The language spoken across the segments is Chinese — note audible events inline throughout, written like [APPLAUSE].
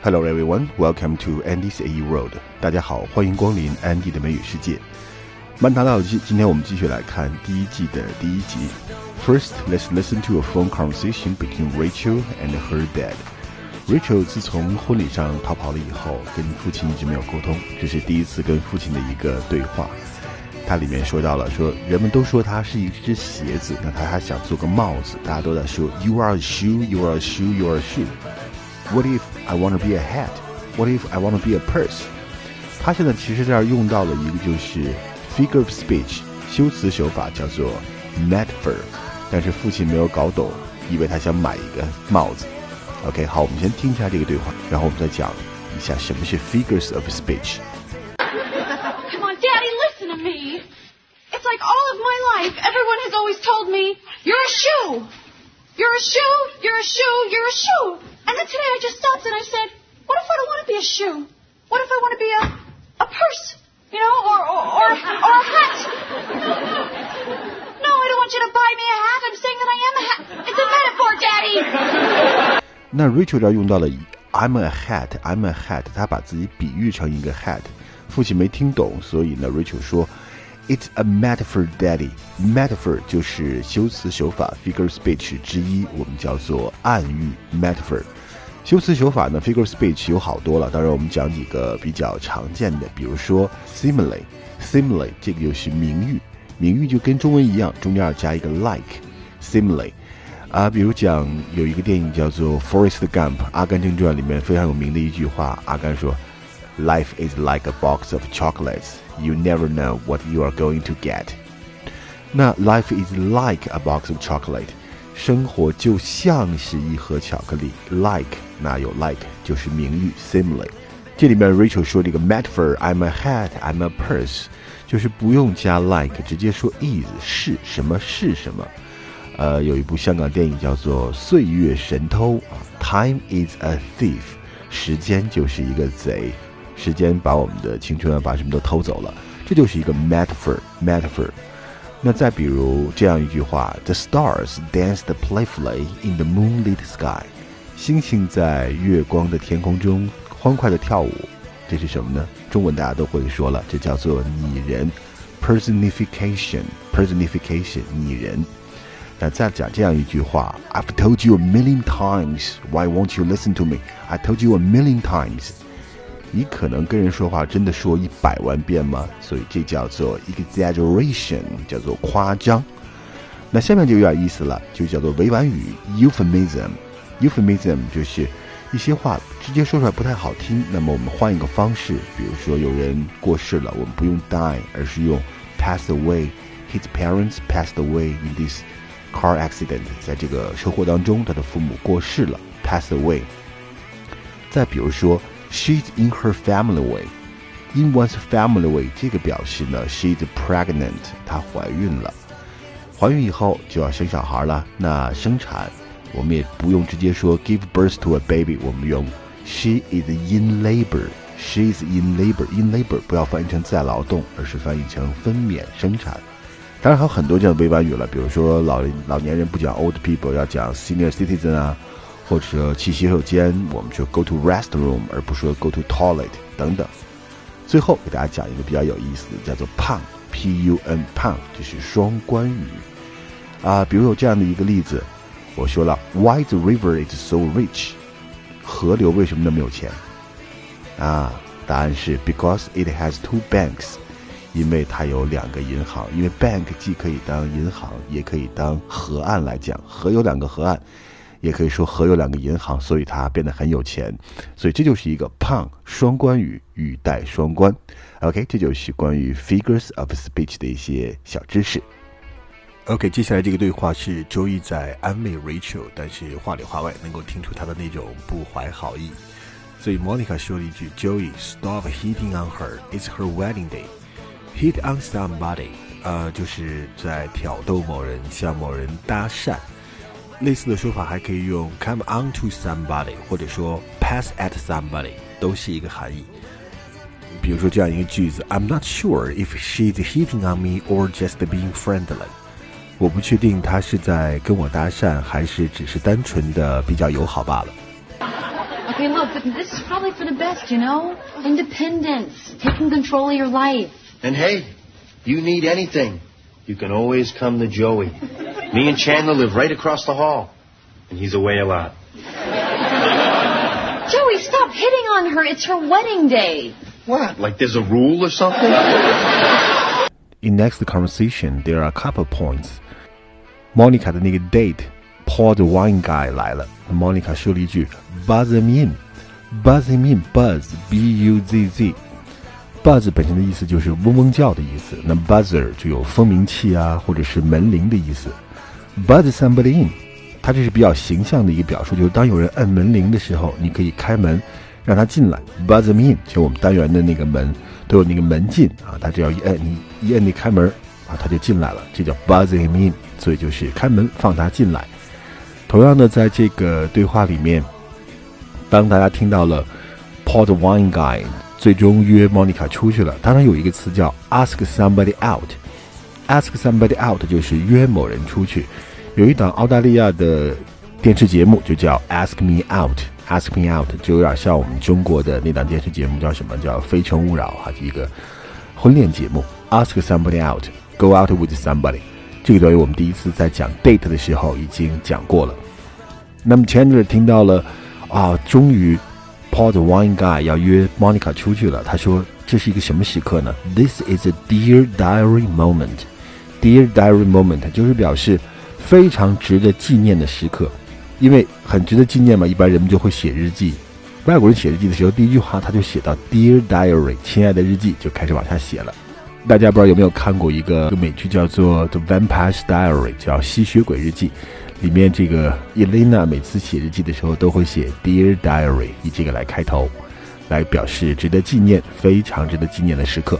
Hello everyone, welcome to Andy's AE World. 大家好，欢迎光临 Andy 的美语世界。曼达老师，今天我们继续来看第一季的第一集。First, let's listen to a phone conversation between Rachel and her dad. Rachel 自从婚礼上逃跑了以后，跟父亲一直没有沟通，这是第一次跟父亲的一个对话。它里面说到了，说人们都说他是一只鞋子，那他还想做个帽子，大家都在说 You are a shoe, you are a shoe, you are a shoe. What if I want to be a hat? What if I want to be a purse? 他现在其实这儿用到了一个就是 figure of speech 修辞手法，叫做 metaphor，但是父亲没有搞懂，以为他想买一个帽子。OK，好，我们先听一下这个对话，然后我们再讲一下什么是 figures of speech。Come on, Daddy, listen to me. It's like all of my life, everyone has always told me, you're a shoe. You're a shoe, you're a shoe, you're a shoe. And then today I just stopped and I said, what if I don't want to be a shoe? What if I want to be a, a purse? You know, or, or, or, or a hat? No, I don't want you to buy me a hat. I'm saying that I am a hat. It's a metaphor, Daddy. [LAUGHS] 那 Rachel 这儿用到了 I'm a hat, I'm a hat，他把自己比喻成一个 hat，父亲没听懂，所以呢，Rachel 说 It's a metaphor, Daddy. Metaphor 就是修辞手法 figure speech 之一，我们叫做暗喻 metaphor。修辞手法呢，figure speech 有好多了，当然我们讲几个比较常见的，比如说 simile。simile 这个就是名誉，名誉就跟中文一样，中间要加一个 like。simile 啊，比如讲有一个电影叫做《Forrest Gump》阿甘正传里面非常有名的一句话，阿甘说 ：“Life is like a box of chocolates. You never know what you are going to get.” 那 life is like a box of chocolate，生活就像是一盒巧克力。like 那有 like 就是名誉 simile。这里面 Rachel 说这个 metaphor，I'm a hat，I'm a purse，就是不用加 like，直接说 is 是什么是什么。呃，有一部香港电影叫做《岁月神偷》啊，Time is a thief，时间就是一个贼， 时间把我们的青春啊，把什么都偷走了，这就是一个 metaphor，metaphor。那再比如这样一句话：The stars danced playfully in the moonlit sky，星星在月光的天空中欢快的跳舞，这是什么呢？中文大家都会说了，这叫做拟人，personification，personification，拟人。那再讲这样一句话：I've told you a million times, why won't you listen to me? I told you a million times。 你可能跟人说话真的说一百万遍吗？所以这叫做 exaggeration，叫做夸张。那下面就有点意思了，就叫做委婉语 euphemism。euphemism 就是一些话直接说出来不太好听，那么我们换一个方式，比如说有人过世了，我们不用 die，而是用 pass away。His parents passed away in this car accident，在这个车祸当中，他的父母过世了，pass away。再比如说，she's in her family way，in one's family way，这个表示呢，she's pregnant，她怀孕了。怀孕以后就要生小孩了，那生产我们也不用直接说 give birth to a baby，我们用 she is in labor，she is in labor，in labor 不要翻译成在劳动，而是翻译成分娩生产。当然还有很多这样的委婉语了，比如说老老年人不讲 old people，要讲 senior citizen 啊，或者说去洗手间，我们说 go to restroom，而不说 go to toilet 等等。最后给大家讲一个比较有意思的，叫做 pun，p u n pun，就是双关语啊。比如有这样的一个例子，我说了，Why the river is so rich？河流为什么那么有钱？啊，答案是 because it has two banks。因为它有两个银行，因为 bank 既可以当银行，也可以当河岸来讲，河有两个河岸，也可以说和有两个银行，所以它变得很有钱。所以这就是一个 pun 双关语，语带双关。OK，这就是关于 figures of speech 的一些小知识。OK，接下来这个对话是周一在安慰 Rachel，但是话里话外能够听出他的那种不怀好意。所以 Monica 说了一句：“Joey, stop hitting on her. It's her wedding day.” Hit on somebody，呃，就是在挑逗某人，向某人搭讪。类似的说法还可以用 come on to somebody，或者说 pass at somebody，都是一个含义。比如说这样一个句子：I'm not sure if she's hitting on me or just being friendly。我不确定她是在跟我搭讪，还是只是单纯的比较友好罢了。 Hey, look, but this is probably for the best, you know? Independence, taking control of your life. And hey, you need anything, you can always come to Joey. Me and Chandler live right across the hall, and he's away a lot. Joey, stop hitting on her. It's her wedding day. What? Like there's a rule or something? In next conversation, there are a couple points. Monica 的那个 date Paul the wine guy 来了，Monica 说了一句 “buzz him in”，buzz him in，buzz b u z Buzz 本身的意思就是嗡嗡叫的意思，那 buzzer 就有蜂鸣器啊，或者是门铃的意思。buzz somebody in，它这是比较形象的一个表述，就是当有人按门铃的时候，你可以开门让他进来，buzz him in。就我们单元的那个门都有那个门禁啊，他只要一按，你一按那开门啊，他就进来了，这叫 buzz him in，所以就是开门放他进来。同样的，在这个对话里面，当大家听到了 Port wine guy 最终约 Monica 出去了，当然有一个词叫 ask somebody out。ask somebody out 就是约某人出去。有一档澳大利亚的电视节目就叫 Ask Me Out，Ask Me Out 就有点像我们中国的那档电视节目叫什么叫《非诚勿扰》哈，一个婚恋节目。Ask somebody out，go out with somebody。这个短语我们第一次在讲 date 的时候已经讲过了。那么 Chandler 听到了啊，终于 Paul the wine guy 要约 Monica 出去了。他说这是一个什么时刻呢？This is a dear diary moment。Dear diary moment 就是表示非常值得纪念的时刻，因为很值得纪念嘛，一般人们就会写日记。外国人写日记的时候，第一句话他就写到 Dear diary，亲爱的日记，就开始往下写了。大家不知道有没有看过一个美剧，叫做《The Vampire Diary》，叫《吸血鬼日记》。里面这个 Elena 每次写日记的时候都会写 Dear Diary，以这个来开头，来表示值得纪念、非常值得纪念的时刻。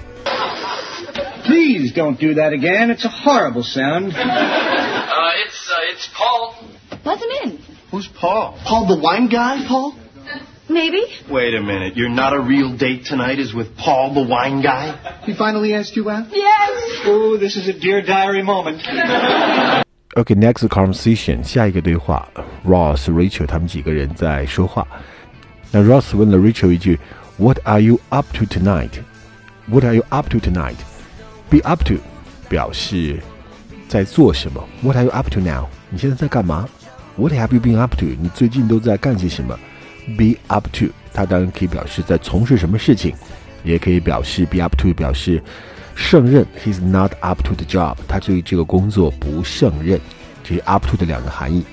Please don't do that again. It's a horrible sound. Uh, [LAUGHS] it's uh, it's Paul. Let him in. Who's Paul? Paul the wine guy, Paul? Maybe. Wait a minute. You're not a real date tonight is with Paul the wine guy? He finally asked you out? Yes. Oh, this is a dear diary moment. [LAUGHS] Okay, next conversation，下一个对话，Ross、Rachel 他们几个人在说话。那 Ross 问了 Rachel 一句：“What are you up to tonight? What are you up to tonight? Be up to 表示在做什么。What are you up to now？你现在在干嘛？What have you been up to？你最近都在干些什么？Be up to 它当然可以表示在从事什么事情，也可以表示 be up to 表示 胜任。He's not up to the job，他对于这个工作不胜任。这是 up to 的两个含义。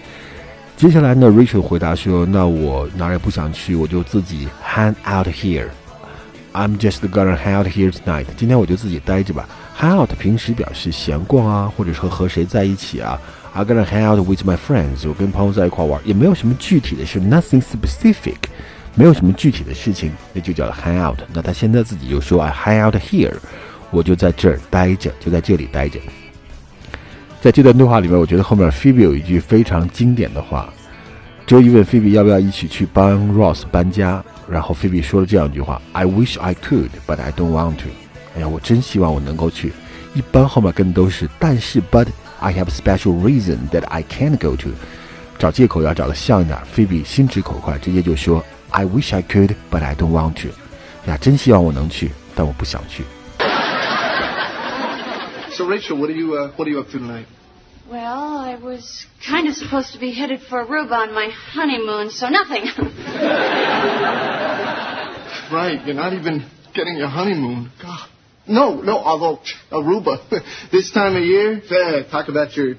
接下来呢，Rachel 回答说：“那我哪儿也不想去，我就自己 hang out here。I'm just gonna hang out here tonight。今天我就自己待着吧。hang out 平时表示闲逛啊，或者说和谁在一起啊。I'm gonna hang out with my friends。我跟朋友在一块玩，也没有什么具体的事，nothing specific，没有什么具体的事情，那就叫 hang out。那他现在自己就说：I hang out here，我就在这儿待着，就在这里待着。”在这段对话里面，我觉得后面 Phoebe 有一句非常经典的话。Joey 问 Phoebe 要不要一起去帮 Ross 搬家，然后 Phoebe 说了这样一句话：“I wish I could, but I don't want to。”哎呀，我真希望我能够去。一般后面跟的都是但是 but I have special reason that I can't go to。找借口要找的像一点。Phoebe 心直口快，直接就说：“I wish I could, but I don't want to。”呀，真希望我能去，但我不想去。So Rachel, what are you uh, what are you up to tonight? Well, I was kind of supposed to be headed for Aruba on my honeymoon, so nothing. [LAUGHS] Right, you're not even getting your honeymoon. God. No, no, although Aruba, [LAUGHS] this time of year, eh, talk about your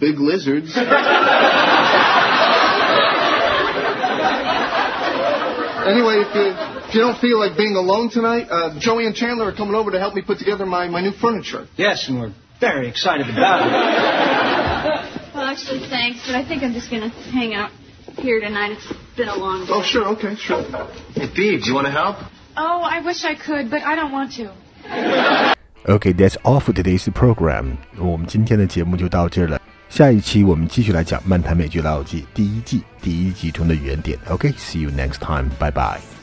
big lizards. [LAUGHS] anyway, if you, if you don't feel like being alone tonight, uh, Joey and Chandler are coming over to help me put together my, my new furniture. Yes, and we're very excited about it. [LAUGHS] well, actually, thanks, but I think I'm just gonna hang out here tonight. It's been a long day. Oh, sure, okay, sure. Hey, Phoebe, do you want to help? Oh, I wish I could, but I don't want to. Okay, that's all for today's program. 我们今天的节目就到这儿了。下一期我们继续来讲《漫谈美剧老友记》第一季第一集中的原点。OK，see、you next time. Bye bye.